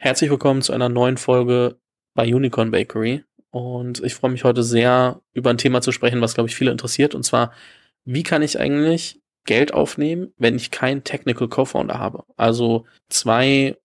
Herzlich willkommen zu einer neuen Folge bei Unicorn Bakery. Und ich freue mich heute sehr, über ein Thema zu sprechen, was, glaube ich, viele interessiert. Und zwar, wie kann ich eigentlich Geld aufnehmen, wenn ich keinen Technical Co-Founder habe? Also zwei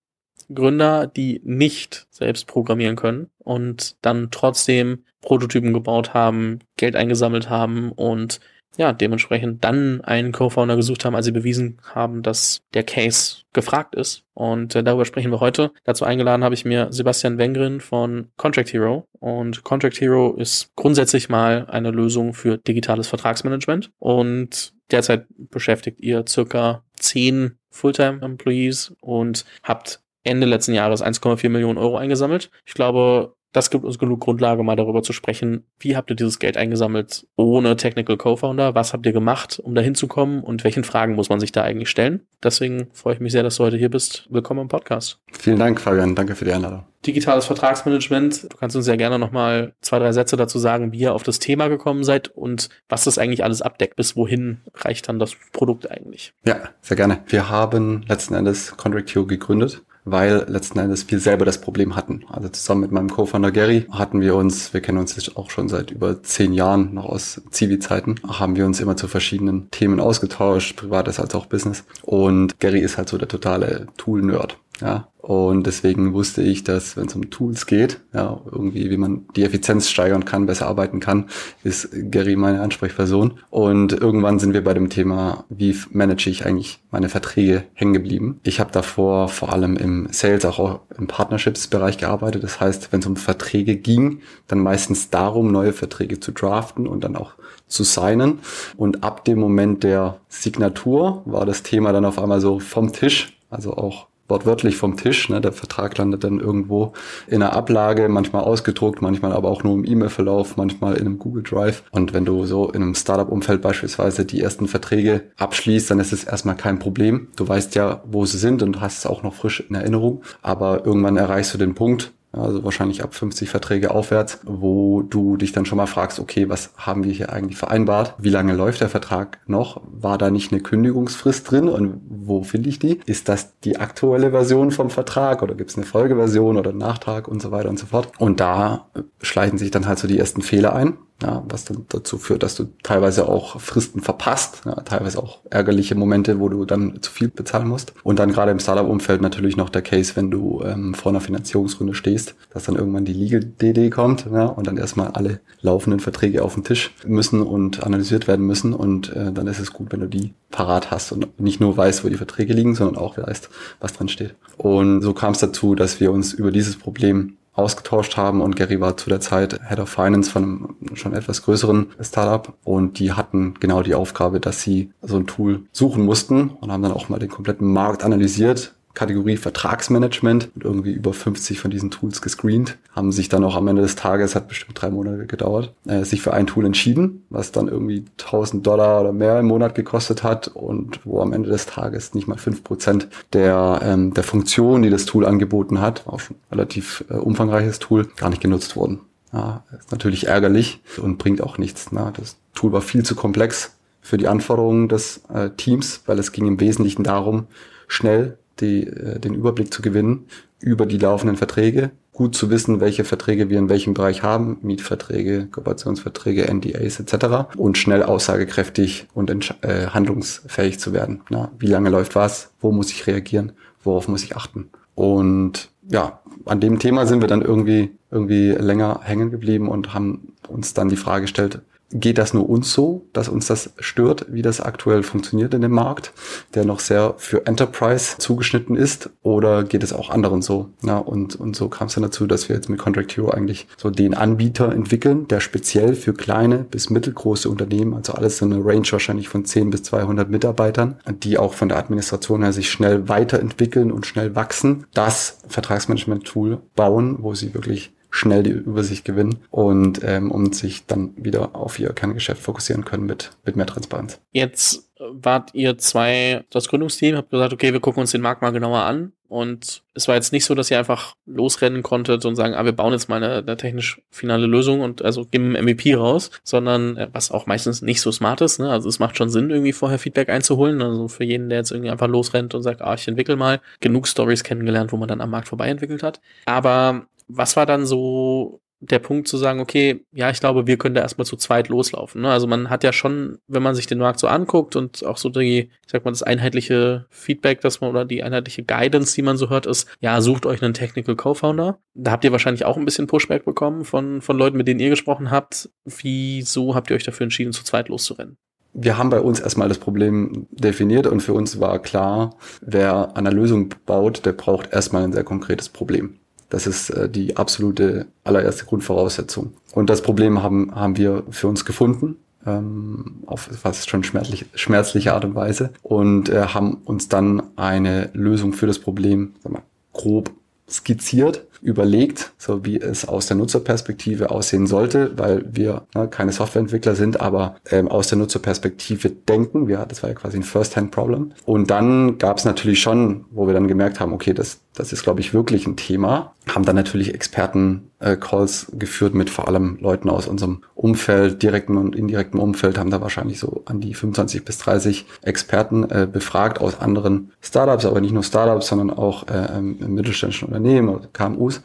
Gründer, die nicht selbst programmieren können und dann trotzdem Prototypen gebaut haben, Geld eingesammelt haben und ja, dementsprechend dann einen Co-Founder gesucht haben, als sie bewiesen haben, dass der Case gefragt ist. Und äh, darüber sprechen wir heute. Dazu eingeladen habe ich mir Sebastian Wengrin von Contract Hero. Und Contract Hero ist grundsätzlich mal eine Lösung für digitales Vertragsmanagement. Und derzeit beschäftigt ihr circa zehn Fulltime-Employees und habt Ende letzten Jahres 1,4 Millionen Euro eingesammelt. Ich glaube, das gibt uns genug Grundlage, mal darüber zu sprechen, wie habt ihr dieses Geld eingesammelt ohne Technical Co-Founder? Was habt ihr gemacht, um da hinzukommen? Und welchen Fragen muss man sich da eigentlich stellen? Deswegen freue ich mich sehr, dass du heute hier bist. Willkommen im Podcast. Vielen Dank, Fabian. Danke für die Einladung. Digitales Vertragsmanagement. Du kannst uns ja gerne nochmal zwei, drei Sätze dazu sagen, wie ihr auf das Thema gekommen seid und was das eigentlich alles abdeckt. Bis wohin reicht dann das Produkt eigentlich? Ja, sehr gerne. Wir haben letzten Endes Contractio gegründet weil letzten Endes wir selber das Problem hatten. Also zusammen mit meinem Co-Founder Gary hatten wir uns, wir kennen uns jetzt auch schon seit über zehn Jahren, noch aus Zivi-Zeiten, haben wir uns immer zu verschiedenen Themen ausgetauscht, privates als auch Business. Und Gary ist halt so der totale Tool-Nerd. Ja, und deswegen wusste ich, dass wenn es um Tools geht, ja, irgendwie, wie man die Effizienz steigern kann, besser arbeiten kann, ist Gary meine Ansprechperson. Und irgendwann sind wir bei dem Thema, wie manage ich eigentlich meine Verträge hängen geblieben. Ich habe davor vor allem im Sales, auch im Partnerships-Bereich gearbeitet. Das heißt, wenn es um Verträge ging, dann meistens darum, neue Verträge zu draften und dann auch zu signen. Und ab dem Moment der Signatur war das Thema dann auf einmal so vom Tisch. Also auch wortwörtlich vom Tisch. Ne? Der Vertrag landet dann irgendwo in einer Ablage, manchmal ausgedruckt, manchmal aber auch nur im E-Mail-Verlauf, manchmal in einem Google Drive. Und wenn du so in einem Startup-Umfeld beispielsweise die ersten Verträge abschließt, dann ist es erstmal kein Problem. Du weißt ja, wo sie sind und hast es auch noch frisch in Erinnerung. Aber irgendwann erreichst du den Punkt, also wahrscheinlich ab 50 Verträge aufwärts, wo du dich dann schon mal fragst, okay, was haben wir hier eigentlich vereinbart? Wie lange läuft der Vertrag noch? War da nicht eine Kündigungsfrist drin und wo finde ich die? Ist das die aktuelle Version vom Vertrag oder gibt es eine Folgeversion oder einen Nachtrag und so weiter und so fort? Und da schleichen sich dann halt so die ersten Fehler ein ja, was dann dazu führt, dass du teilweise auch Fristen verpasst, ja, teilweise auch ärgerliche Momente, wo du dann zu viel bezahlen musst. Und dann gerade im Startup-Umfeld natürlich noch der Case, wenn du ähm, vor einer Finanzierungsrunde stehst, dass dann irgendwann die Legal-DD kommt ja, und dann erstmal alle laufenden Verträge auf den Tisch müssen und analysiert werden müssen. Und äh, dann ist es gut, wenn du die parat hast und nicht nur weißt, wo die Verträge liegen, sondern auch weißt, was drin steht. Und so kam es dazu, dass wir uns über dieses Problem ausgetauscht haben und Gary war zu der Zeit Head of Finance von einem schon etwas größeren Startup und die hatten genau die Aufgabe, dass sie so ein Tool suchen mussten und haben dann auch mal den kompletten Markt analysiert, Kategorie Vertragsmanagement und irgendwie über 50 von diesen Tools gescreent, haben sich dann auch am Ende des Tages, hat bestimmt drei Monate gedauert, äh, sich für ein Tool entschieden, was dann irgendwie 1000 Dollar oder mehr im Monat gekostet hat und wo am Ende des Tages nicht mal fünf Prozent der, ähm, der Funktionen, die das Tool angeboten hat, auch schon relativ äh, umfangreiches Tool, gar nicht genutzt wurden. Ja, ist natürlich ärgerlich und bringt auch nichts. Na, das Tool war viel zu komplex für die Anforderungen des äh, Teams, weil es ging im Wesentlichen darum, schnell die, äh, den Überblick zu gewinnen über die laufenden Verträge, gut zu wissen, welche Verträge wir in welchem Bereich haben, Mietverträge, Kooperationsverträge, NDAs etc. und schnell aussagekräftig und äh, handlungsfähig zu werden. Na, wie lange läuft was? Wo muss ich reagieren? Worauf muss ich achten? Und ja, an dem Thema sind wir dann irgendwie irgendwie länger hängen geblieben und haben uns dann die Frage gestellt, geht das nur uns so, dass uns das stört, wie das aktuell funktioniert in dem Markt, der noch sehr für Enterprise zugeschnitten ist, oder geht es auch anderen so? Ja, und, und so kam es dann dazu, dass wir jetzt mit Contract Hero eigentlich so den Anbieter entwickeln, der speziell für kleine bis mittelgroße Unternehmen, also alles so eine Range wahrscheinlich von 10 bis 200 Mitarbeitern, die auch von der Administration her sich schnell weiterentwickeln und schnell wachsen, das Vertragsmanagement-Tool bauen, wo sie wirklich schnell die Übersicht gewinnen und ähm, und sich dann wieder auf ihr Kerngeschäft fokussieren können mit, mit mehr Transparenz. Jetzt wart ihr zwei, das Gründungsteam, habt gesagt, okay, wir gucken uns den Markt mal genauer an Und es war jetzt nicht so, dass ihr einfach losrennen konntet und sagen, ah, wir bauen jetzt mal eine, eine technisch finale Lösung und also geben MVP raus, sondern äh, was auch meistens nicht so smart ist. Ne? Also es macht schon Sinn, irgendwie vorher Feedback einzuholen. Also für jeden, der jetzt irgendwie einfach losrennt und sagt, ah, ich entwickle mal, genug Stories kennengelernt, wo man dann am Markt vorbei entwickelt hat. Aber was war dann so der Punkt zu sagen, okay, ja, ich glaube, wir können da erstmal zu zweit loslaufen. Ne? Also man hat ja schon, wenn man sich den Markt so anguckt und auch so die, ich sag mal, das einheitliche Feedback, dass man oder die einheitliche Guidance, die man so hört, ist, ja, sucht euch einen Technical Co-Founder. Da habt ihr wahrscheinlich auch ein bisschen Pushback bekommen von, von Leuten, mit denen ihr gesprochen habt. Wieso habt ihr euch dafür entschieden, zu zweit loszurennen? wir haben bei uns erstmal das Problem definiert und für uns war klar, wer an einer Lösung baut, der braucht erstmal ein sehr konkretes Problem. Das ist äh, die absolute allererste Grundvoraussetzung. Und das Problem haben, haben wir für uns gefunden, ähm, auf fast schon schmerzlich, schmerzliche Art und Weise und äh, haben uns dann eine Lösung für das Problem sag mal, grob skizziert überlegt, so wie es aus der Nutzerperspektive aussehen sollte, weil wir ne, keine Softwareentwickler sind, aber ähm, aus der Nutzerperspektive denken. Wir, das war ja quasi ein First-Hand-Problem. Und dann gab es natürlich schon, wo wir dann gemerkt haben, okay, das, das ist, glaube ich, wirklich ein Thema. Haben dann natürlich Experten-Calls äh, geführt mit vor allem Leuten aus unserem Umfeld, direkten und indirekten Umfeld, haben da wahrscheinlich so an die 25 bis 30 Experten äh, befragt aus anderen Startups, aber nicht nur Startups, sondern auch äh, ähm, mittelständischen Unternehmen, KMUs Interviews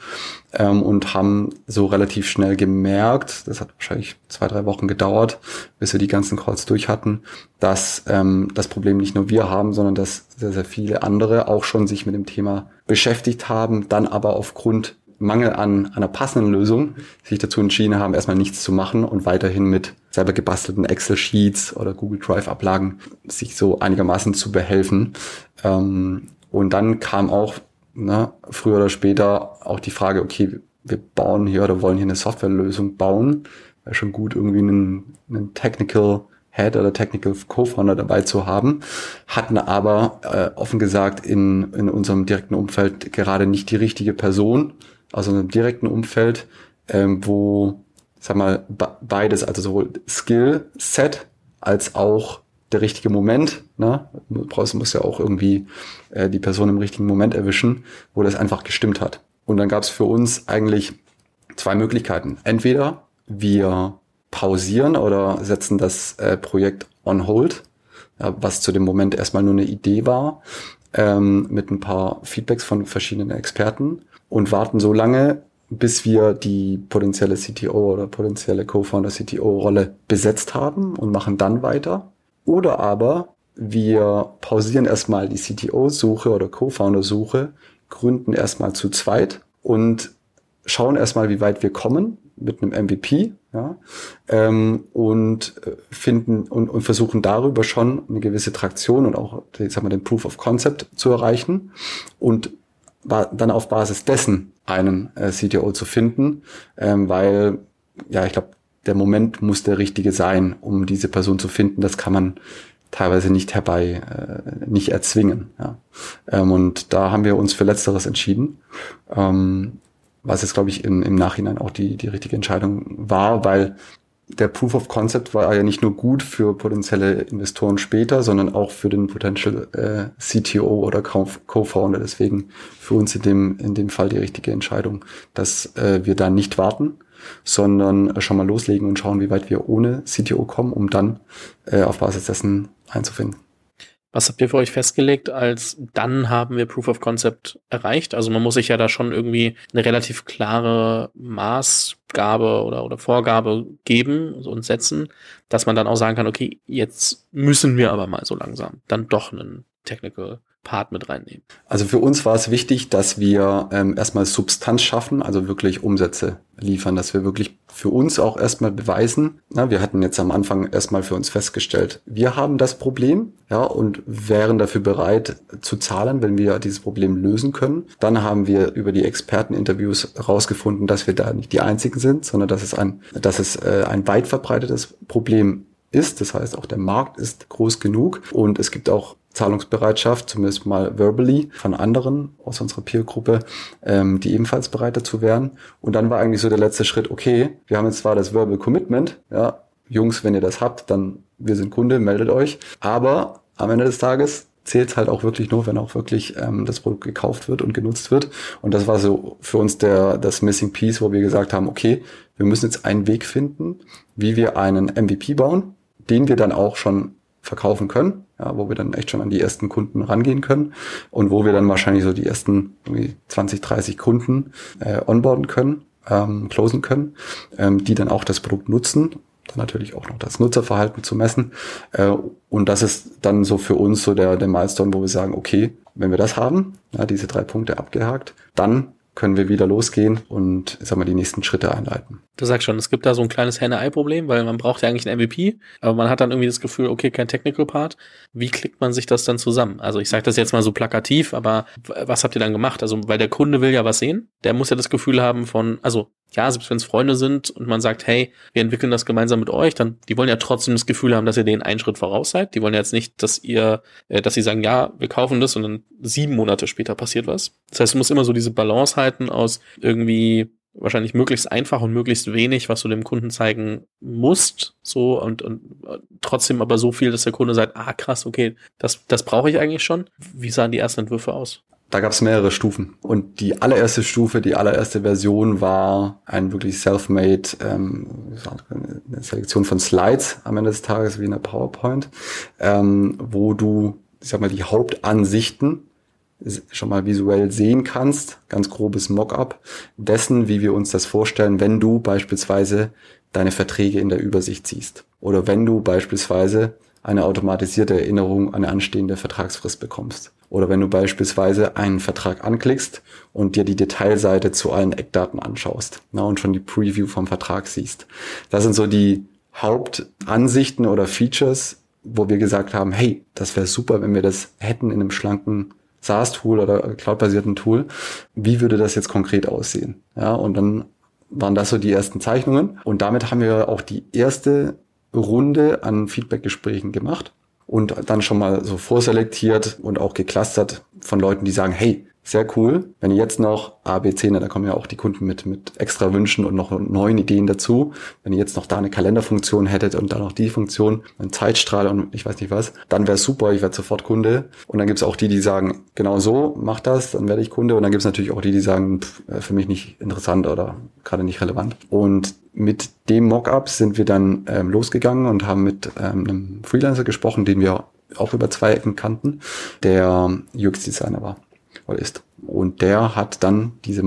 ähm, und haben so relativ schnell gemerkt, das hat wahrscheinlich zwei, drei Wochen gedauert, bis wir die ganzen Calls durch hatten, dass ähm, das Problem nicht nur wir haben, sondern dass sehr, sehr viele andere auch schon sich mit dem Thema beschäftigt haben, dann aber aufgrund Mangel an einer passenden Lösung sich dazu entschieden haben, erstmal nichts zu machen und weiterhin mit selber gebastelten Excel-Sheets oder Google Drive-Ablagen sich so einigermaßen zu behelfen. Ähm, und dann kam auch ne, früher oder später auch die Frage, okay, wir bauen hier oder wollen hier eine Softwarelösung bauen, wäre schon gut, irgendwie einen, einen Technical Head oder Technical Co-Founder dabei zu haben, hatten aber äh, offen gesagt in, in unserem direkten Umfeld gerade nicht die richtige Person, also in einem direkten Umfeld, ähm, wo, sag mal, beides, also sowohl Skill Set als auch der richtige Moment. Ne? Brauchst, musst ja auch irgendwie äh, die Person im richtigen Moment erwischen, wo das einfach gestimmt hat. Und dann gab es für uns eigentlich zwei Möglichkeiten. Entweder wir pausieren oder setzen das äh, Projekt on hold, ja, was zu dem Moment erstmal nur eine Idee war, ähm, mit ein paar Feedbacks von verschiedenen Experten und warten so lange, bis wir die potenzielle CTO oder potenzielle Co-Founder CTO-Rolle besetzt haben und machen dann weiter. Oder aber wir pausieren erstmal die CTO-Suche oder Co-Founder-Suche, gründen erstmal zu zweit und schauen erstmal, wie weit wir kommen mit einem MVP ja, ähm, und äh, finden und, und versuchen darüber schon eine gewisse Traktion und auch ich sag mal, den Proof of Concept zu erreichen und dann auf Basis dessen einen äh, CTO zu finden, ähm, weil ja, ich glaube, der Moment muss der richtige sein, um diese Person zu finden. Das kann man teilweise nicht herbei, äh, nicht erzwingen. Ja. Ähm, und da haben wir uns für Letzteres entschieden, ähm, was jetzt, glaube ich, im, im Nachhinein auch die, die richtige Entscheidung war, weil der Proof of Concept war ja nicht nur gut für potenzielle Investoren später, sondern auch für den Potential äh, CTO oder Co-Founder. Deswegen für uns in dem, in dem Fall die richtige Entscheidung, dass äh, wir da nicht warten, sondern schon mal loslegen und schauen, wie weit wir ohne CTO kommen, um dann äh, auf Basis dessen einzufinden. Was habt ihr für euch festgelegt, als dann haben wir Proof of Concept erreicht? Also man muss sich ja da schon irgendwie eine relativ klare Maßgabe oder, oder Vorgabe geben und setzen, dass man dann auch sagen kann, okay, jetzt müssen wir aber mal so langsam dann doch einen Technical Part mit reinnehmen? Also für uns war es wichtig, dass wir ähm, erstmal Substanz schaffen, also wirklich Umsätze liefern, dass wir wirklich für uns auch erstmal beweisen. Na, wir hatten jetzt am Anfang erstmal für uns festgestellt, wir haben das Problem, ja, und wären dafür bereit zu zahlen, wenn wir dieses Problem lösen können. Dann haben wir über die Experteninterviews herausgefunden, dass wir da nicht die einzigen sind, sondern dass es ein, dass es äh, ein weit verbreitetes Problem ist. Das heißt, auch der Markt ist groß genug und es gibt auch Zahlungsbereitschaft, zumindest mal verbally, von anderen aus unserer Peer-Gruppe, ähm, die ebenfalls bereit dazu wären. Und dann war eigentlich so der letzte Schritt, okay, wir haben jetzt zwar das Verbal Commitment, ja, Jungs, wenn ihr das habt, dann wir sind Kunde, meldet euch. Aber am Ende des Tages zählt halt auch wirklich nur, wenn auch wirklich ähm, das Produkt gekauft wird und genutzt wird. Und das war so für uns der das Missing Piece, wo wir gesagt haben, okay, wir müssen jetzt einen Weg finden, wie wir einen MVP bauen, den wir dann auch schon verkaufen können, ja, wo wir dann echt schon an die ersten Kunden rangehen können und wo wir dann wahrscheinlich so die ersten 20, 30 Kunden äh, onboarden können, ähm, closen können, ähm, die dann auch das Produkt nutzen dann natürlich auch noch das Nutzerverhalten zu messen. Äh, und das ist dann so für uns so der, der Milestone, wo wir sagen, okay, wenn wir das haben, ja, diese drei Punkte abgehakt, dann können wir wieder losgehen und sagen wir die nächsten Schritte einleiten. Du sagst schon, es gibt da so ein kleines Henne-Ei-Problem, weil man braucht ja eigentlich einen MVP, aber man hat dann irgendwie das Gefühl, okay, kein Technical Part. Wie klickt man sich das dann zusammen? Also ich sage das jetzt mal so plakativ, aber was habt ihr dann gemacht? Also weil der Kunde will ja was sehen, der muss ja das Gefühl haben von, also ja, selbst wenn es Freunde sind und man sagt, hey, wir entwickeln das gemeinsam mit euch, dann die wollen ja trotzdem das Gefühl haben, dass ihr denen einen Schritt voraus seid. Die wollen ja jetzt nicht, dass ihr, äh, dass sie sagen, ja, wir kaufen das und dann sieben Monate später passiert was. Das heißt, du musst immer so diese Balance halten aus irgendwie wahrscheinlich möglichst einfach und möglichst wenig, was du dem Kunden zeigen musst, so und, und äh, trotzdem aber so viel, dass der Kunde sagt, ah krass, okay, das, das brauche ich eigentlich schon. Wie sahen die ersten Entwürfe aus? da gab es mehrere Stufen. Und die allererste Stufe, die allererste Version war ein wirklich self-made, ähm, eine Selektion von Slides am Ende des Tages wie in der PowerPoint, ähm, wo du, ich sag mal, die Hauptansichten schon mal visuell sehen kannst, ganz grobes Mockup dessen, wie wir uns das vorstellen, wenn du beispielsweise deine Verträge in der Übersicht siehst. Oder wenn du beispielsweise eine automatisierte Erinnerung an eine anstehende Vertragsfrist bekommst. Oder wenn du beispielsweise einen Vertrag anklickst und dir die Detailseite zu allen Eckdaten anschaust na, und schon die Preview vom Vertrag siehst. Das sind so die Hauptansichten oder Features, wo wir gesagt haben, hey, das wäre super, wenn wir das hätten in einem schlanken SaaS-Tool oder cloud-basierten Tool. Wie würde das jetzt konkret aussehen? Ja, und dann waren das so die ersten Zeichnungen. Und damit haben wir auch die erste Runde an Feedbackgesprächen gemacht und dann schon mal so vorselektiert und auch geclustert von Leuten, die sagen, hey, sehr cool. Wenn ihr jetzt noch A, B, C, ne, da kommen ja auch die Kunden mit, mit extra Wünschen und noch neuen Ideen dazu. Wenn ihr jetzt noch da eine Kalenderfunktion hättet und dann noch die Funktion, ein Zeitstrahl und ich weiß nicht was, dann wäre super, ich werde sofort Kunde. Und dann gibt's auch die, die sagen, genau so, mach das, dann werde ich Kunde. Und dann gibt's natürlich auch die, die sagen, pff, äh, für mich nicht interessant oder gerade nicht relevant. Und mit dem Mockup sind wir dann ähm, losgegangen und haben mit ähm, einem Freelancer gesprochen, den wir auch über zwei Ecken kannten, der UX-Designer war oder ist. Und der hat dann diese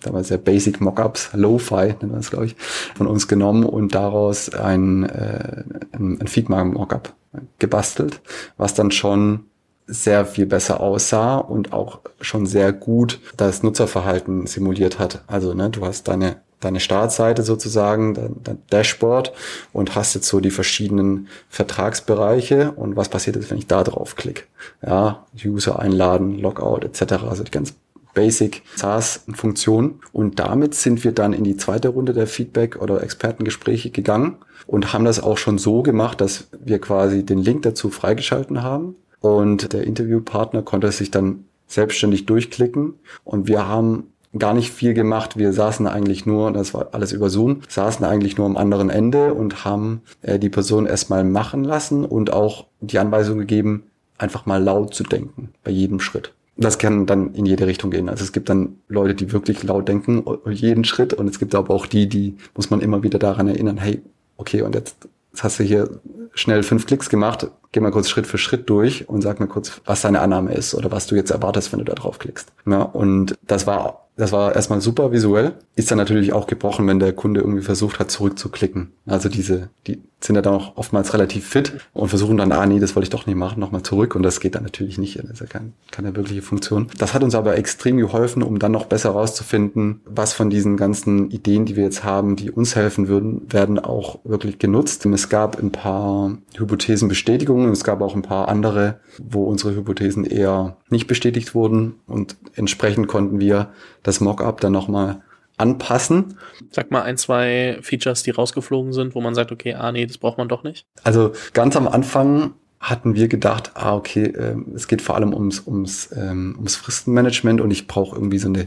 damals sehr basic Mockups, Lo-Fi nennt man es, glaube ich, von uns genommen und daraus ein, äh, ein, ein Figma-Mockup gebastelt, was dann schon sehr viel besser aussah und auch schon sehr gut das Nutzerverhalten simuliert hat. Also ne, du hast deine deine Startseite sozusagen, dein, dein, Dashboard und hast jetzt so die verschiedenen Vertragsbereiche und was passiert jetzt, wenn ich da drauf klicke? Ja, User einladen, Logout etc. Also die ganz Basic SaaS-Funktionen. Und damit sind wir dann in die zweite Runde der Feedback- oder Expertengespräche gegangen und haben das auch schon so gemacht, dass wir quasi den Link dazu freigeschalten haben und der Interviewpartner konnte sich dann selbstständig durchklicken und wir haben gar nicht viel gemacht. Wir saßen eigentlich nur, das war alles über Zoom, saßen eigentlich nur am anderen Ende und haben äh, die Person erstmal machen lassen und auch die Anweisung gegeben, einfach mal laut zu denken bei jedem Schritt. Das kann dann in jede Richtung gehen. Also es gibt dann Leute, die wirklich laut denken, jeden Schritt. Und es gibt aber auch die, die muss man immer wieder daran erinnern, hey, okay, und jetzt hast du hier schnell fünf Klicks gemacht, geh mal kurz Schritt für Schritt durch und sag mir kurz, was deine Annahme ist oder was du jetzt erwartest, wenn du da drauf klickst. Ja, und das war das war erstmal super visuell. Ist dann natürlich auch gebrochen, wenn der Kunde irgendwie versucht hat, zurückzuklicken. Also diese, die sind ja dann auch oftmals relativ fit und versuchen dann, ah nee, das wollte ich doch nicht machen, nochmal zurück. Und das geht dann natürlich nicht. Das ist ja kein, keine wirkliche Funktion. Das hat uns aber extrem geholfen, um dann noch besser rauszufinden, was von diesen ganzen Ideen, die wir jetzt haben, die uns helfen würden, werden auch wirklich genutzt. Es gab ein paar Hypothesenbestätigungen. Es gab auch ein paar andere, wo unsere Hypothesen eher nicht bestätigt wurden. Und entsprechend konnten wir das Mockup dann nochmal anpassen. Sag mal ein, zwei Features, die rausgeflogen sind, wo man sagt, okay, ah nee, das braucht man doch nicht. Also ganz am Anfang hatten wir gedacht, ah okay, äh, es geht vor allem ums, ums, ähm, ums Fristenmanagement und ich brauche irgendwie so eine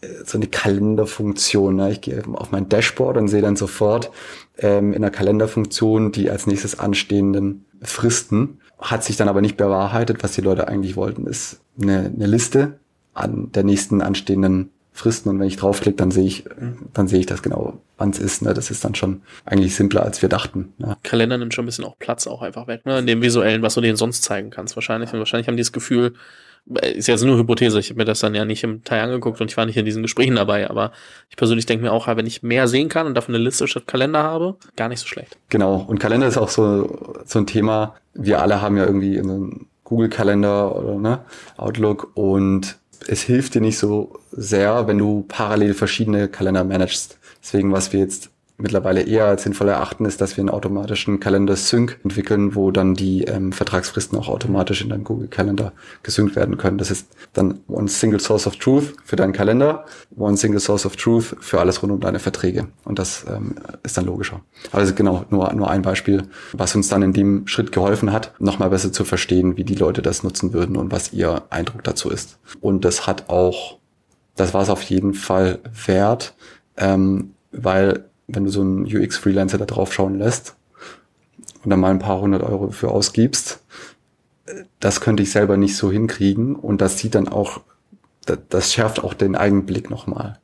äh, so eine Kalenderfunktion. Ne? Ich gehe auf mein Dashboard und sehe dann sofort ähm, in der Kalenderfunktion die als nächstes anstehenden Fristen hat sich dann aber nicht bewahrheitet. Was die Leute eigentlich wollten, ist eine, eine Liste an der nächsten anstehenden Fristen und wenn ich draufklicke, dann sehe ich, dann sehe ich das genau, wann es ist. Ne? Das ist dann schon eigentlich simpler, als wir dachten. Ne? Kalender nimmt schon ein bisschen auch Platz auch einfach weg, ne? In dem visuellen, was du denen sonst zeigen kannst, wahrscheinlich. Und wahrscheinlich haben die das Gefühl, äh, ist jetzt nur Hypothese, ich habe mir das dann ja nicht im Teil angeguckt und ich war nicht in diesen Gesprächen dabei, aber ich persönlich denke mir auch, wenn ich mehr sehen kann und dafür eine Liste statt Kalender habe, gar nicht so schlecht. Genau, und Kalender ist auch so, so ein Thema, wir alle haben ja irgendwie einen Google-Kalender oder ne, Outlook und es hilft dir nicht so sehr, wenn du parallel verschiedene Kalender managst. Deswegen, was wir jetzt mittlerweile eher als sinnvoll erachten, ist, dass wir einen automatischen Kalender-Sync entwickeln, wo dann die ähm, Vertragsfristen auch automatisch in deinem Google-Kalender gesynkt werden können. Das ist dann One Single Source of Truth für deinen Kalender, One Single Source of Truth für alles rund um deine Verträge. Und das ähm, ist dann logischer. Also genau, nur, nur ein Beispiel, was uns dann in dem Schritt geholfen hat, nochmal besser zu verstehen, wie die Leute das nutzen würden und was ihr Eindruck dazu ist. Und das hat auch, das war es auf jeden Fall wert, ähm, weil wenn du so einen UX-Freelancer da drauf schauen lässt und dann mal ein paar hundert Euro für ausgibst, das könnte ich selber nicht so hinkriegen und das sieht dann auch, das schärft auch den Eigenblick nochmal.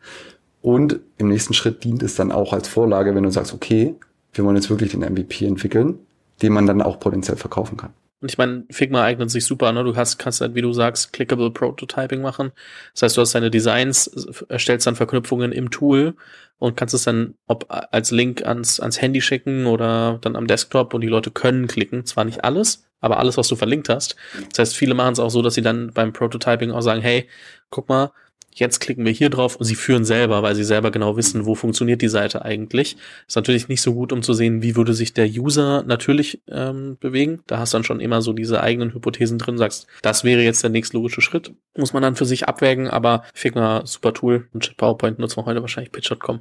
Und im nächsten Schritt dient es dann auch als Vorlage, wenn du sagst, okay, wir wollen jetzt wirklich den MVP entwickeln, den man dann auch potenziell verkaufen kann. Und ich meine, Figma eignet sich super, ne? Du hast, kannst halt, wie du sagst, clickable Prototyping machen. Das heißt, du hast deine Designs, erstellst dann Verknüpfungen im Tool und kannst es dann ob als Link ans, ans Handy schicken oder dann am Desktop und die Leute können klicken. Zwar nicht alles, aber alles, was du verlinkt hast. Das heißt, viele machen es auch so, dass sie dann beim Prototyping auch sagen, hey, guck mal, jetzt klicken wir hier drauf und sie führen selber, weil sie selber genau wissen, wo funktioniert die Seite eigentlich. Ist natürlich nicht so gut, um zu sehen, wie würde sich der User natürlich ähm, bewegen. Da hast dann schon immer so diese eigenen Hypothesen drin, sagst, das wäre jetzt der nächstlogische Schritt. Muss man dann für sich abwägen, aber Figma, super Tool und PowerPoint nutzen wir heute wahrscheinlich Pitch.com.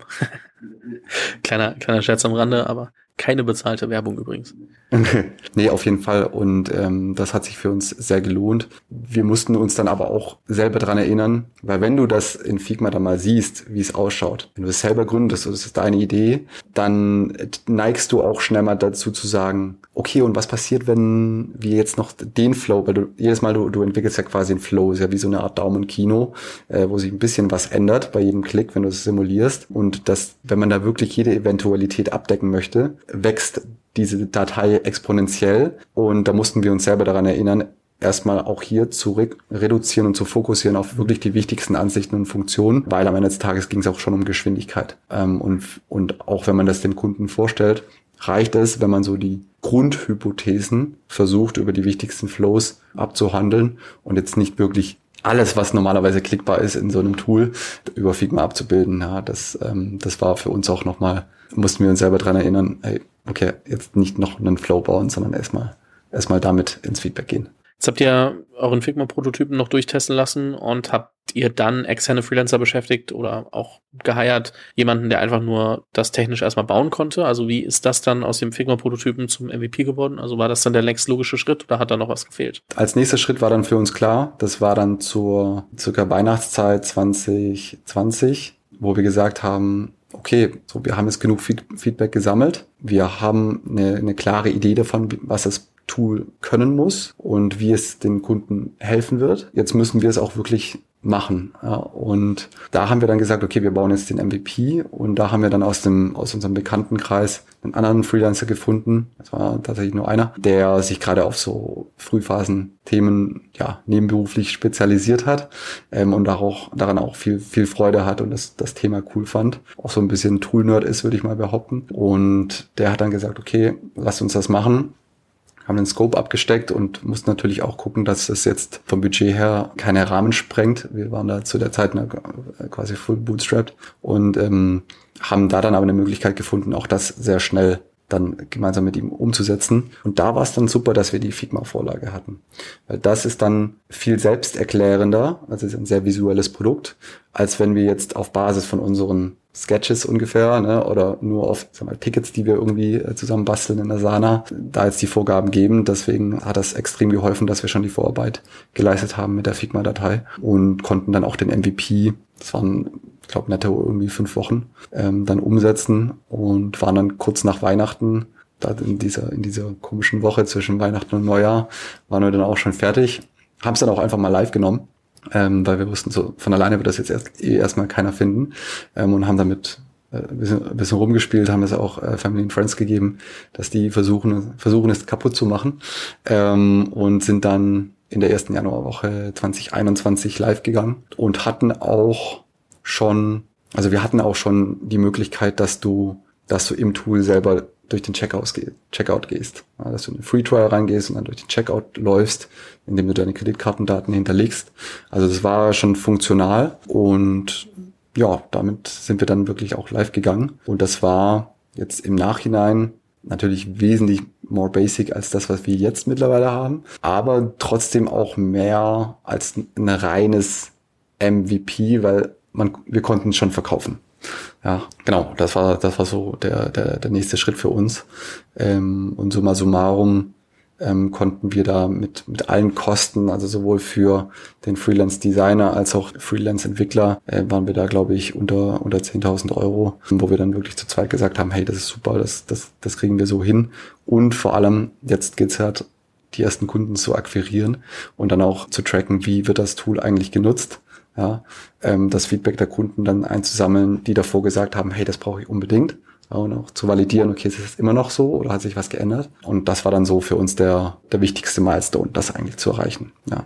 kleiner, kleiner Scherz am Rande, aber keine bezahlte Werbung übrigens. nee, auf jeden Fall. Und ähm, das hat sich für uns sehr gelohnt. Wir mussten uns dann aber auch selber dran erinnern, weil wenn du das in Figma dann mal siehst, wie es ausschaut, wenn du es selber gründest, das ist deine Idee, dann neigst du auch schnell mal dazu zu sagen, okay, und was passiert, wenn wir jetzt noch den Flow, weil du jedes Mal, du, du entwickelst ja quasi einen Flow, ist ja wie so eine Art Daumenkino, äh, wo sich ein bisschen was ändert bei jedem Klick, wenn du es simulierst. Und das, wenn man da wirklich jede Eventualität abdecken möchte, wächst diese Datei exponentiell und da mussten wir uns selber daran erinnern, erstmal auch hier zu re reduzieren und zu fokussieren auf wirklich die wichtigsten Ansichten und Funktionen, weil am Ende des Tages ging es auch schon um Geschwindigkeit. Ähm, und, und auch wenn man das dem Kunden vorstellt, reicht es, wenn man so die Grundhypothesen versucht, über die wichtigsten Flows abzuhandeln und jetzt nicht wirklich alles, was normalerweise klickbar ist in so einem Tool, über Figma abzubilden. Ja, das, ähm, das war für uns auch nochmal mussten wir uns selber dran erinnern, hey, okay, jetzt nicht noch einen Flow bauen, sondern erstmal erstmal damit ins Feedback gehen. Jetzt habt ihr euren Figma-Prototypen noch durchtesten lassen und habt ihr dann externe Freelancer beschäftigt oder auch geheiert, jemanden, der einfach nur das technisch erstmal bauen konnte? Also wie ist das dann aus dem Figma-Prototypen zum MVP geworden? Also war das dann der nächste logische Schritt oder hat da noch was gefehlt? Als nächster Schritt war dann für uns klar, das war dann zur circa Weihnachtszeit 2020, wo wir gesagt haben, okay, so wir haben jetzt genug Feedback gesammelt. Wir haben eine, eine klare Idee davon, was das Tool können muss und wie es den Kunden helfen wird. Jetzt müssen wir es auch wirklich machen. Ja, und da haben wir dann gesagt, okay, wir bauen jetzt den MVP und da haben wir dann aus dem, aus unserem Bekanntenkreis einen anderen Freelancer gefunden. Das war tatsächlich nur einer, der sich gerade auf so Frühphasen-Themen, ja, nebenberuflich spezialisiert hat, ähm, und auch, daran auch viel, viel Freude hat und das, das Thema cool fand. Auch so ein bisschen Tool-Nerd ist, würde ich mal behaupten. Und der hat dann gesagt, okay, lass uns das machen haben den Scope abgesteckt und mussten natürlich auch gucken, dass es jetzt vom Budget her keine Rahmen sprengt. Wir waren da zu der Zeit quasi full bootstrapped und ähm, haben da dann aber eine Möglichkeit gefunden, auch das sehr schnell dann gemeinsam mit ihm umzusetzen. Und da war es dann super, dass wir die Figma-Vorlage hatten. Weil das ist dann viel selbsterklärender, also ist ein sehr visuelles Produkt, als wenn wir jetzt auf Basis von unseren Sketches ungefähr, ne, oder nur auf sag mal, Tickets, die wir irgendwie äh, zusammen basteln in der Sana, da jetzt die Vorgaben geben. Deswegen hat das extrem geholfen, dass wir schon die Vorarbeit geleistet haben mit der Figma-Datei und konnten dann auch den MVP, das waren, ich glaube, netto irgendwie fünf Wochen, ähm, dann umsetzen und waren dann kurz nach Weihnachten da in dieser, in dieser komischen Woche zwischen Weihnachten und Neujahr waren wir dann auch schon fertig. Haben es dann auch einfach mal live genommen, ähm, weil wir wussten, so von alleine wird das jetzt erst, eh erstmal keiner finden. Ähm, und haben damit äh, ein bisschen, ein bisschen rumgespielt, haben es auch äh, Family and Friends gegeben, dass die versuchen, versuchen es kaputt zu machen. Ähm, und sind dann in der ersten Januarwoche 2021 live gegangen und hatten auch schon, also wir hatten auch schon die Möglichkeit, dass du, dass du im Tool selber durch den Checkout, Checkout gehst. Ja, dass du in den Free Trial reingehst und dann durch den Checkout läufst, indem du deine Kreditkartendaten hinterlegst. Also das war schon funktional und ja, damit sind wir dann wirklich auch live gegangen. Und das war jetzt im Nachhinein natürlich wesentlich more basic als das, was wir jetzt mittlerweile haben, aber trotzdem auch mehr als ein reines MVP, weil man, wir konnten schon verkaufen. Ja, genau, das war, das war so der, der, der nächste Schritt für uns. Ähm, und summa summarum ähm, konnten wir da mit, mit allen Kosten, also sowohl für den Freelance-Designer als auch Freelance-Entwickler, äh, waren wir da, glaube ich, unter, unter 10.000 Euro, wo wir dann wirklich zu zweit gesagt haben, hey, das ist super, das, das, das kriegen wir so hin. Und vor allem, jetzt geht's halt, die ersten Kunden zu akquirieren und dann auch zu tracken, wie wird das Tool eigentlich genutzt. Ja, ähm, das Feedback der Kunden dann einzusammeln, die davor gesagt haben, hey, das brauche ich unbedingt und auch zu validieren, okay, ist es immer noch so oder hat sich was geändert? Und das war dann so für uns der, der wichtigste Milestone, das eigentlich zu erreichen. Ja.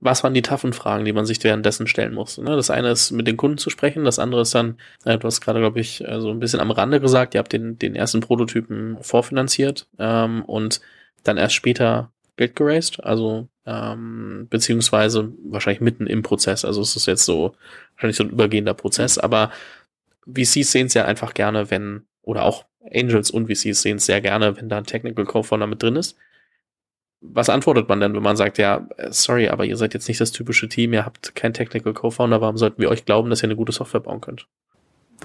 Was waren die taffen Fragen, die man sich währenddessen stellen musste? Ne? Das eine ist, mit den Kunden zu sprechen, das andere ist dann, äh, du hast gerade, glaube ich, äh, so ein bisschen am Rande gesagt, ihr habt den, den ersten Prototypen vorfinanziert ähm, und dann erst später Geld geraced, also ähm, beziehungsweise wahrscheinlich mitten im Prozess. Also es ist jetzt so wahrscheinlich so ein übergehender Prozess, aber VCs sehen es ja einfach gerne, wenn, oder auch Angels und VCs sehen es sehr gerne, wenn da ein Technical Co-Founder mit drin ist. Was antwortet man denn, wenn man sagt, ja, sorry, aber ihr seid jetzt nicht das typische Team, ihr habt keinen Technical Co-Founder, warum sollten wir euch glauben, dass ihr eine gute Software bauen könnt?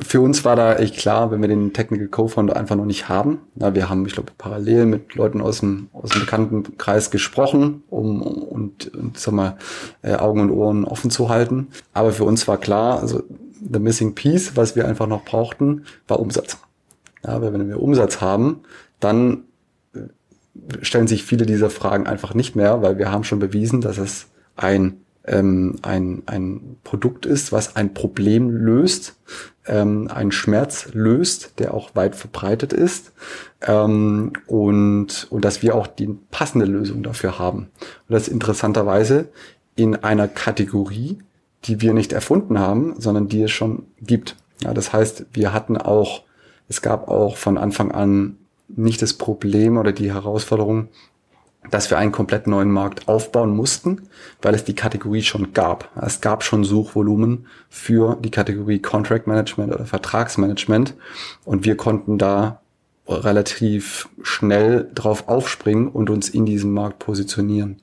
Für uns war da echt klar, wenn wir den Technical Co-Founder einfach noch nicht haben. Na, wir haben, ich glaube, parallel mit Leuten aus dem, aus dem bekannten Kreis gesprochen, um, und, und sag mal, äh, Augen und Ohren offen zu halten. Aber für uns war klar, also the missing piece, was wir einfach noch brauchten, war Umsatz. Ja, weil wenn wir Umsatz haben, dann äh, stellen sich viele dieser Fragen einfach nicht mehr, weil wir haben schon bewiesen, dass es ein, ähm, ein, ein Produkt ist, was ein Problem löst, ähm, einen Schmerz löst, der auch weit verbreitet ist ähm, und, und dass wir auch die passende Lösung dafür haben. Und das interessanterweise in einer Kategorie, die wir nicht erfunden haben, sondern die es schon gibt. Ja, das heißt, wir hatten auch, es gab auch von Anfang an nicht das Problem oder die Herausforderung, dass wir einen komplett neuen Markt aufbauen mussten, weil es die Kategorie schon gab. Es gab schon Suchvolumen für die Kategorie Contract Management oder Vertragsmanagement und wir konnten da relativ schnell drauf aufspringen und uns in diesem Markt positionieren.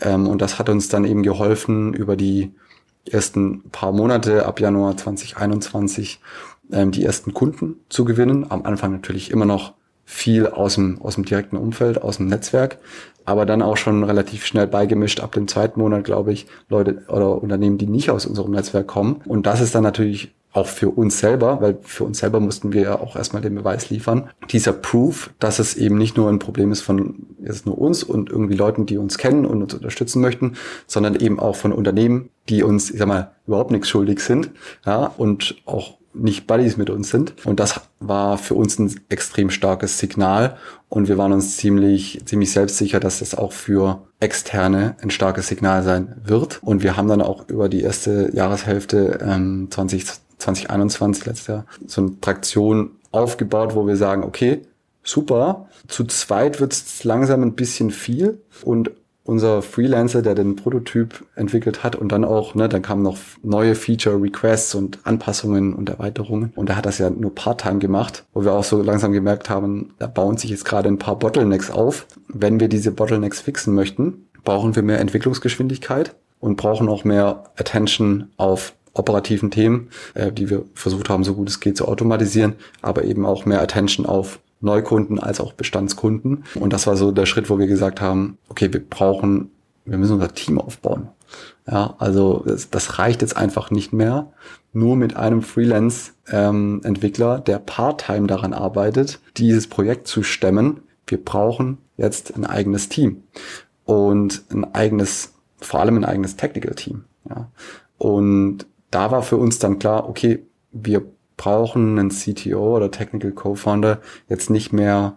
Ähm, und das hat uns dann eben geholfen, über die ersten paar Monate ab Januar 2021 ähm, die ersten Kunden zu gewinnen. Am Anfang natürlich immer noch viel aus dem, aus dem direkten Umfeld, aus dem Netzwerk, aber dann auch schon relativ schnell beigemischt ab dem zweiten Monat, glaube ich, Leute oder Unternehmen, die nicht aus unserem Netzwerk kommen. Und das ist dann natürlich auch für uns selber, weil für uns selber mussten wir ja auch erstmal den Beweis liefern. Dieser Proof, dass es eben nicht nur ein Problem ist von jetzt nur uns und irgendwie Leuten, die uns kennen und uns unterstützen möchten, sondern eben auch von Unternehmen, die uns, ich sag mal, überhaupt nichts schuldig sind, ja, und auch nicht Buddies mit uns sind. Und das war für uns ein extrem starkes Signal. Und wir waren uns ziemlich, ziemlich selbstsicher, dass das auch für Externe ein starkes Signal sein wird. Und wir haben dann auch über die erste Jahreshälfte ähm, 20, 2021, letztes Jahr, so eine Traktion aufgebaut, wo wir sagen, okay, super, zu zweit wird es langsam ein bisschen viel und unser Freelancer, der den Prototyp entwickelt hat und dann auch, ne, dann kamen noch neue Feature Requests und Anpassungen und Erweiterungen und er hat das ja nur Part-Time gemacht, wo wir auch so langsam gemerkt haben, da bauen sich jetzt gerade ein paar Bottlenecks auf. Wenn wir diese Bottlenecks fixen möchten, brauchen wir mehr Entwicklungsgeschwindigkeit und brauchen auch mehr Attention auf operativen Themen, äh, die wir versucht haben, so gut es geht zu automatisieren, aber eben auch mehr Attention auf Neukunden als auch Bestandskunden. Und das war so der Schritt, wo wir gesagt haben, okay, wir brauchen, wir müssen unser Team aufbauen. Ja, also das, das reicht jetzt einfach nicht mehr, nur mit einem Freelance-Entwickler, ähm, der part-time daran arbeitet, dieses Projekt zu stemmen. Wir brauchen jetzt ein eigenes Team und ein eigenes, vor allem ein eigenes Technical-Team. Ja. Und da war für uns dann klar, okay, wir brauchen einen CTO oder Technical Co-Founder jetzt nicht mehr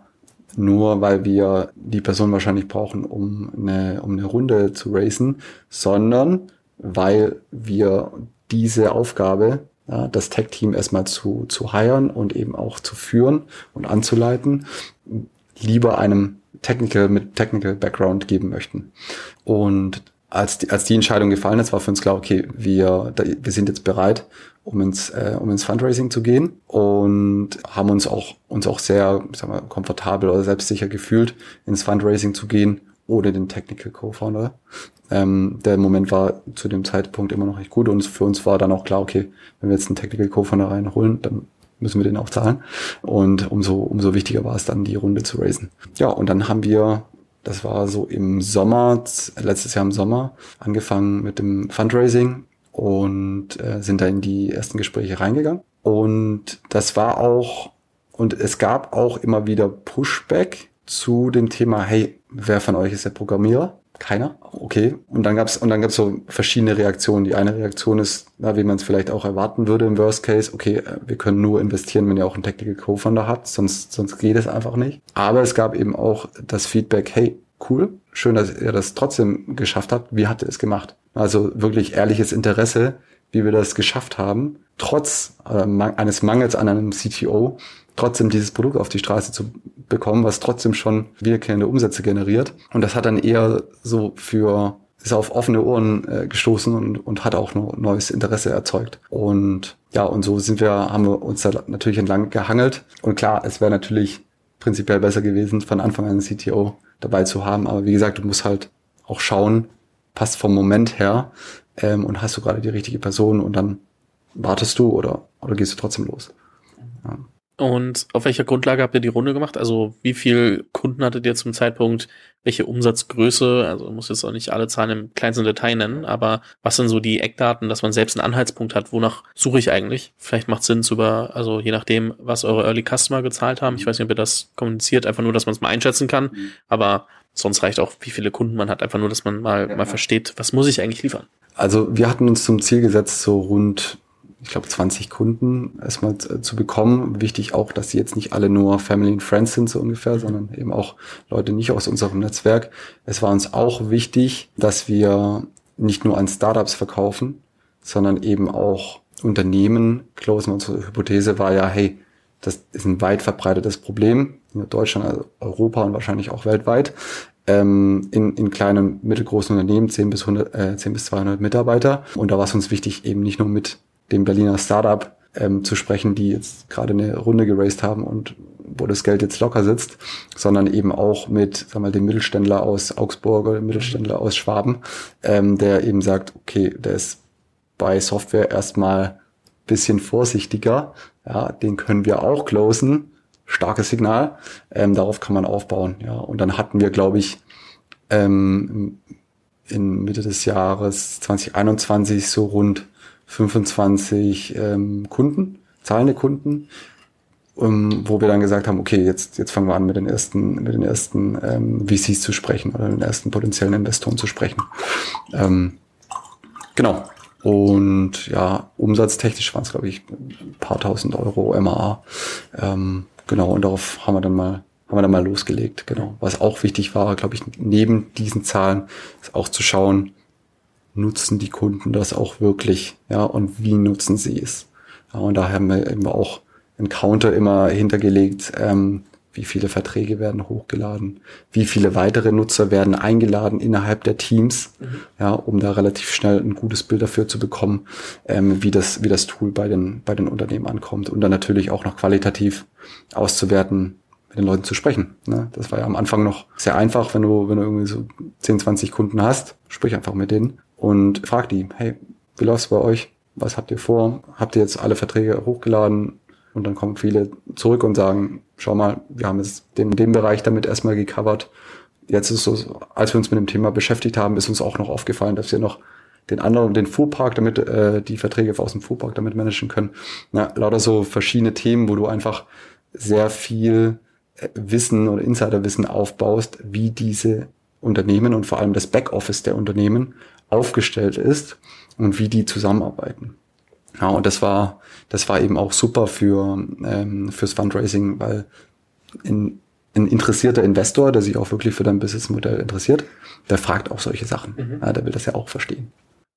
nur, weil wir die Person wahrscheinlich brauchen, um eine, um eine Runde zu racen, sondern weil wir diese Aufgabe, ja, das Tech-Team erstmal zu, zu hiren und eben auch zu führen und anzuleiten, lieber einem Technical mit Technical Background geben möchten. Und als die, als die Entscheidung gefallen ist, war für uns klar, okay, wir, wir sind jetzt bereit, um ins, äh, um ins Fundraising zu gehen und haben uns auch, uns auch sehr, sagen wir, komfortabel oder selbstsicher gefühlt, ins Fundraising zu gehen, ohne den Technical Co-Founder. Ähm, der Moment war zu dem Zeitpunkt immer noch nicht gut und für uns war dann auch klar, okay, wenn wir jetzt einen Technical Co-Founder reinholen, dann müssen wir den auch zahlen. Und umso, umso wichtiger war es dann, die Runde zu raisen. Ja, und dann haben wir, das war so im Sommer, letztes Jahr im Sommer, angefangen mit dem Fundraising und äh, sind da in die ersten Gespräche reingegangen. Und das war auch, und es gab auch immer wieder Pushback zu dem Thema, hey, wer von euch ist der Programmierer? Keiner? Okay. Und dann gab's und dann gab's so verschiedene Reaktionen. Die eine Reaktion ist, na, wie man es vielleicht auch erwarten würde im Worst Case, okay, äh, wir können nur investieren, wenn ihr auch einen Technical Co-Founder habt, sonst, sonst geht es einfach nicht. Aber es gab eben auch das Feedback, hey, cool, schön, dass ihr das trotzdem geschafft habt. Wie habt ihr es gemacht? Also wirklich ehrliches Interesse, wie wir das geschafft haben, trotz äh, eines Mangels an einem CTO, trotzdem dieses Produkt auf die Straße zu bekommen, was trotzdem schon wiederkehrende Umsätze generiert. Und das hat dann eher so für ist auf offene Ohren äh, gestoßen und, und hat auch noch neues Interesse erzeugt. Und ja, und so sind wir, haben wir uns da natürlich entlang gehangelt. Und klar, es wäre natürlich prinzipiell besser gewesen, von Anfang an einen CTO dabei zu haben. Aber wie gesagt, du musst halt auch schauen, passt vom Moment her ähm, und hast du gerade die richtige Person und dann wartest du oder, oder gehst du trotzdem los. Ja. Und auf welcher Grundlage habt ihr die Runde gemacht? Also wie viel Kunden hattet ihr zum Zeitpunkt? Welche Umsatzgröße? Also muss jetzt auch nicht alle Zahlen im kleinsten Detail nennen, aber was sind so die Eckdaten, dass man selbst einen Anhaltspunkt hat? Wonach suche ich eigentlich? Vielleicht macht Sinn zu über, also je nachdem, was eure Early Customer gezahlt haben. Ich weiß nicht, ob ihr das kommuniziert, einfach nur, dass man es mal einschätzen kann. Mhm. Aber sonst reicht auch, wie viele Kunden man hat, einfach nur, dass man mal, ja. mal versteht, was muss ich eigentlich liefern. Also wir hatten uns zum Ziel gesetzt, so rund ich glaube, 20 Kunden erstmal zu bekommen. Wichtig auch, dass sie jetzt nicht alle nur Family and Friends sind, so ungefähr, sondern eben auch Leute nicht aus unserem Netzwerk. Es war uns auch wichtig, dass wir nicht nur an Startups verkaufen, sondern eben auch Unternehmen closen. Unsere Hypothese war ja, hey, das ist ein weit verbreitetes Problem in Deutschland, also Europa und wahrscheinlich auch weltweit. Ähm, in, in kleinen, mittelgroßen Unternehmen, 10 bis, 100, äh, 10 bis 200 Mitarbeiter. Und da war es uns wichtig, eben nicht nur mit dem Berliner Startup ähm, zu sprechen, die jetzt gerade eine Runde geraced haben und wo das Geld jetzt locker sitzt, sondern eben auch mit, sag mal, dem Mittelständler aus Augsburg oder dem Mittelständler aus Schwaben, ähm, der eben sagt, okay, der ist bei Software erstmal bisschen vorsichtiger, ja, den können wir auch closen, starkes Signal, ähm, darauf kann man aufbauen, ja, und dann hatten wir, glaube ich, ähm, in Mitte des Jahres 2021 so rund 25 ähm, Kunden, zahlende Kunden, um, ähm, wo wir dann gesagt haben, okay, jetzt, jetzt fangen wir an, mit den ersten, mit den ersten ähm, VCs zu sprechen oder den ersten potenziellen Investoren zu sprechen. Ähm, genau. Und ja, umsatztechnisch waren es, glaube ich, ein paar tausend Euro MAA. Ähm, genau, und darauf haben wir dann mal haben wir dann mal losgelegt, genau. Was auch wichtig war, glaube ich, neben diesen Zahlen, ist auch zu schauen, nutzen die Kunden das auch wirklich, ja, und wie nutzen sie es. Ja, und da haben wir eben auch ein Counter immer hintergelegt, ähm, wie viele Verträge werden hochgeladen, wie viele weitere Nutzer werden eingeladen innerhalb der Teams, mhm. ja, um da relativ schnell ein gutes Bild dafür zu bekommen, ähm, wie das, wie das Tool bei den, bei den Unternehmen ankommt und dann natürlich auch noch qualitativ auszuwerten, mit den Leuten zu sprechen. Ne? Das war ja am Anfang noch sehr einfach, wenn du, wenn du irgendwie so 10, 20 Kunden hast, sprich einfach mit denen und frag die, hey, wie läuft's bei euch? Was habt ihr vor? Habt ihr jetzt alle Verträge hochgeladen? Und dann kommen viele zurück und sagen, schau mal, wir haben jetzt den, den Bereich damit erstmal gecovert. Jetzt ist es so, als wir uns mit dem Thema beschäftigt haben, ist uns auch noch aufgefallen, dass wir noch den anderen, den Fuhrpark, damit äh, die Verträge aus dem Fuhrpark damit managen können. Ja, lauter so verschiedene Themen, wo du einfach sehr viel äh, Wissen oder Insiderwissen aufbaust, wie diese Unternehmen und vor allem das Backoffice der Unternehmen aufgestellt ist und wie die zusammenarbeiten. Ja, und das war, das war eben auch super für ähm, fürs Fundraising, weil in, ein interessierter Investor, der sich auch wirklich für dein Businessmodell interessiert, der fragt auch solche Sachen. Mhm. Ja, der will das ja auch verstehen.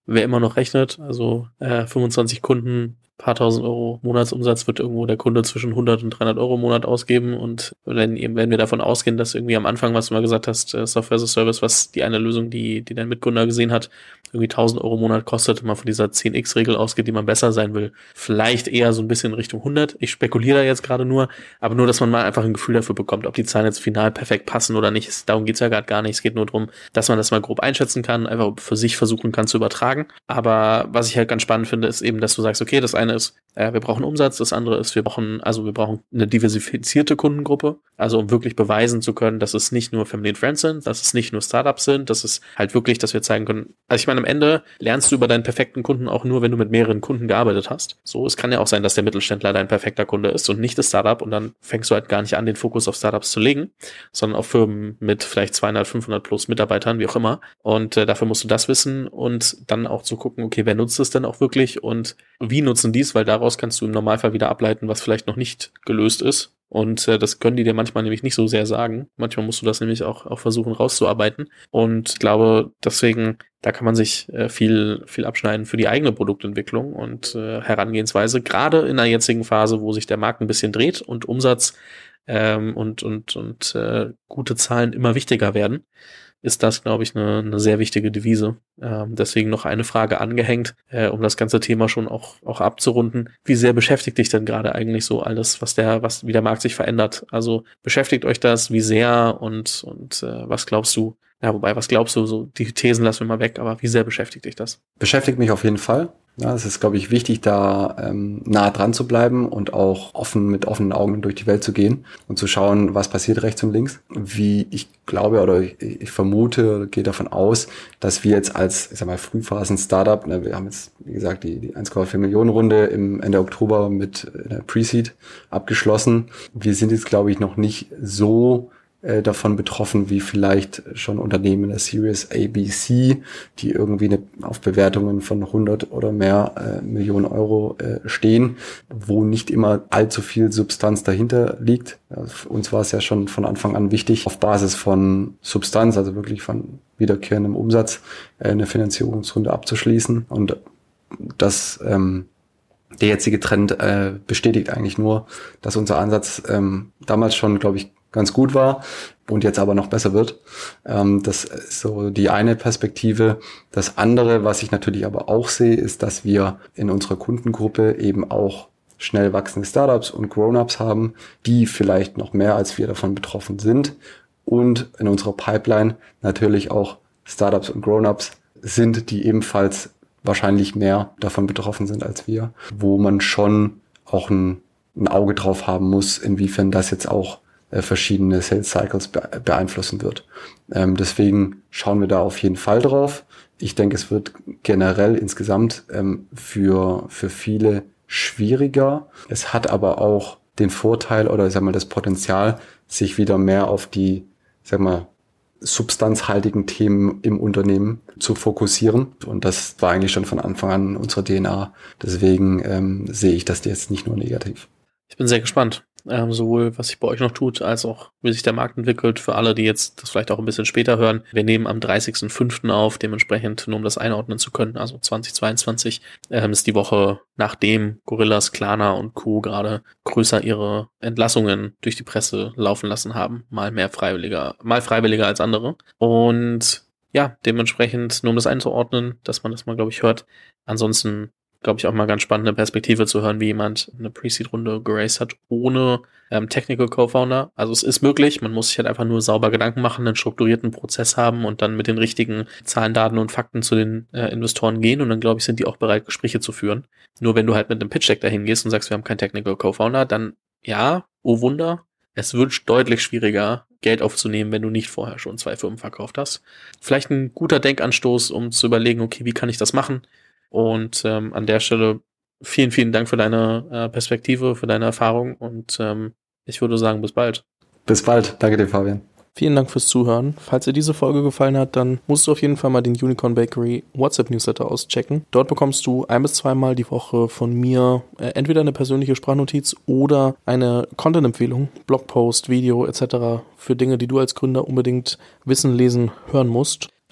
Wer immer noch rechnet, also äh, 25 Kunden paar tausend Euro Monatsumsatz wird irgendwo der Kunde zwischen 100 und 300 Euro im Monat ausgeben. Und wenn, wenn wir davon ausgehen, dass irgendwie am Anfang, was du mal gesagt hast, äh, Software as a Service, was die eine Lösung, die, die dein Mitgründer gesehen hat, irgendwie 1000 Euro im Monat kostet, man von dieser 10x-Regel ausgeht, die man besser sein will, vielleicht eher so ein bisschen Richtung 100. Ich spekuliere da jetzt gerade nur, aber nur, dass man mal einfach ein Gefühl dafür bekommt, ob die Zahlen jetzt final perfekt passen oder nicht. Darum geht's ja gerade gar nicht. Es geht nur darum, dass man das mal grob einschätzen kann, einfach für sich versuchen kann zu übertragen. Aber was ich halt ganz spannend finde, ist eben, dass du sagst, okay, das eine ist, äh, wir brauchen Umsatz, das andere ist, wir brauchen, also wir brauchen eine diversifizierte Kundengruppe, also um wirklich beweisen zu können, dass es nicht nur Family and Friends sind, dass es nicht nur Startups sind, dass es halt wirklich, dass wir zeigen können, also ich meine, am Ende lernst du über deinen perfekten Kunden auch nur, wenn du mit mehreren Kunden gearbeitet hast. So, es kann ja auch sein, dass der Mittelständler dein perfekter Kunde ist und nicht das Startup und dann fängst du halt gar nicht an, den Fokus auf Startups zu legen, sondern auf Firmen mit vielleicht 200, 500 plus Mitarbeitern, wie auch immer. Und äh, dafür musst du das wissen und dann auch zu gucken, okay, wer nutzt es denn auch wirklich und wie nutzen dies, weil daraus kannst du im Normalfall wieder ableiten, was vielleicht noch nicht gelöst ist und äh, das können die dir manchmal nämlich nicht so sehr sagen. Manchmal musst du das nämlich auch, auch versuchen rauszuarbeiten. Und ich glaube, deswegen, da kann man sich äh, viel, viel abschneiden für die eigene Produktentwicklung und äh, Herangehensweise. Gerade in der jetzigen Phase, wo sich der Markt ein bisschen dreht und Umsatz ähm, und, und, und äh, gute Zahlen immer wichtiger werden ist das, glaube ich, eine, eine sehr wichtige Devise. Ähm, deswegen noch eine Frage angehängt, äh, um das ganze Thema schon auch, auch abzurunden. Wie sehr beschäftigt dich denn gerade eigentlich so alles, was der, was, wie der Markt sich verändert? Also beschäftigt euch das, wie sehr und, und äh, was glaubst du? Ja, wobei, was glaubst du? So, die Thesen lassen wir mal weg, aber wie sehr beschäftigt dich das? Beschäftigt mich auf jeden Fall. Ja, es ist, glaube ich, wichtig, da ähm, nah dran zu bleiben und auch offen mit offenen Augen durch die Welt zu gehen und zu schauen, was passiert rechts und links. Wie ich glaube oder ich, ich vermute, gehe davon aus, dass wir jetzt als, ich sag mal, Frühphasen-Startup, ne, wir haben jetzt, wie gesagt, die, die 1,4 Millionen Runde im Ende Oktober mit einer Pre-Seed abgeschlossen. Wir sind jetzt, glaube ich, noch nicht so äh, davon betroffen, wie vielleicht schon Unternehmen in der Series ABC, die irgendwie eine, auf Bewertungen von 100 oder mehr äh, Millionen Euro äh, stehen, wo nicht immer allzu viel Substanz dahinter liegt. Für uns war es ja schon von Anfang an wichtig, auf Basis von Substanz, also wirklich von wiederkehrendem Umsatz, äh, eine Finanzierungsrunde abzuschließen. Und das ähm, der jetzige Trend äh, bestätigt eigentlich nur, dass unser Ansatz ähm, damals schon, glaube ich, ganz gut war und jetzt aber noch besser wird. Ähm, das ist so die eine Perspektive. Das andere, was ich natürlich aber auch sehe, ist, dass wir in unserer Kundengruppe eben auch schnell wachsende Startups und Grown-ups haben, die vielleicht noch mehr als wir davon betroffen sind. Und in unserer Pipeline natürlich auch Startups und Grown-ups sind, die ebenfalls wahrscheinlich mehr davon betroffen sind als wir, wo man schon auch ein, ein Auge drauf haben muss, inwiefern das jetzt auch äh, verschiedene Sales Cycles beeinflussen wird. Ähm, deswegen schauen wir da auf jeden Fall drauf. Ich denke, es wird generell insgesamt ähm, für, für viele schwieriger. Es hat aber auch den Vorteil oder ich sag mal das Potenzial, sich wieder mehr auf die, sag mal, substanzhaltigen Themen im Unternehmen zu fokussieren. Und das war eigentlich schon von Anfang an unsere DNA. Deswegen ähm, sehe ich das jetzt nicht nur negativ. Ich bin sehr gespannt ähm, sowohl was sich bei euch noch tut, als auch wie sich der Markt entwickelt. Für alle, die jetzt das vielleicht auch ein bisschen später hören. Wir nehmen am 30.05. auf, dementsprechend, nur um das einordnen zu können, also 2022 ähm, ist die Woche nachdem Gorillas, Klana und Co. gerade größer ihre Entlassungen durch die Presse laufen lassen haben. Mal mehr freiwilliger, mal freiwilliger als andere. Und ja, dementsprechend, nur um das einzuordnen, dass man das mal, glaube ich, hört. Ansonsten glaube ich, auch mal ganz spannende Perspektive zu hören, wie jemand eine Pre-Seed-Runde geraced hat, ohne ähm, Technical Co-Founder. Also es ist möglich, man muss sich halt einfach nur sauber Gedanken machen, einen strukturierten Prozess haben und dann mit den richtigen Zahlen, Daten und Fakten zu den äh, Investoren gehen und dann, glaube ich, sind die auch bereit, Gespräche zu führen. Nur wenn du halt mit einem Pitch-Deck dahin gehst und sagst, wir haben keinen Technical Co-Founder, dann ja, oh Wunder, es wird deutlich schwieriger, Geld aufzunehmen, wenn du nicht vorher schon zwei Firmen verkauft hast. Vielleicht ein guter Denkanstoß, um zu überlegen, okay, wie kann ich das machen? Und ähm, an der Stelle vielen, vielen Dank für deine äh, Perspektive, für deine Erfahrung und ähm, ich würde sagen, bis bald. Bis bald. Danke dir, Fabian. Vielen Dank fürs Zuhören. Falls dir diese Folge gefallen hat, dann musst du auf jeden Fall mal den Unicorn Bakery WhatsApp Newsletter auschecken. Dort bekommst du ein bis zweimal die Woche von mir äh, entweder eine persönliche Sprachnotiz oder eine Content-Empfehlung, Blogpost, Video etc. für Dinge, die du als Gründer unbedingt wissen, lesen, hören musst.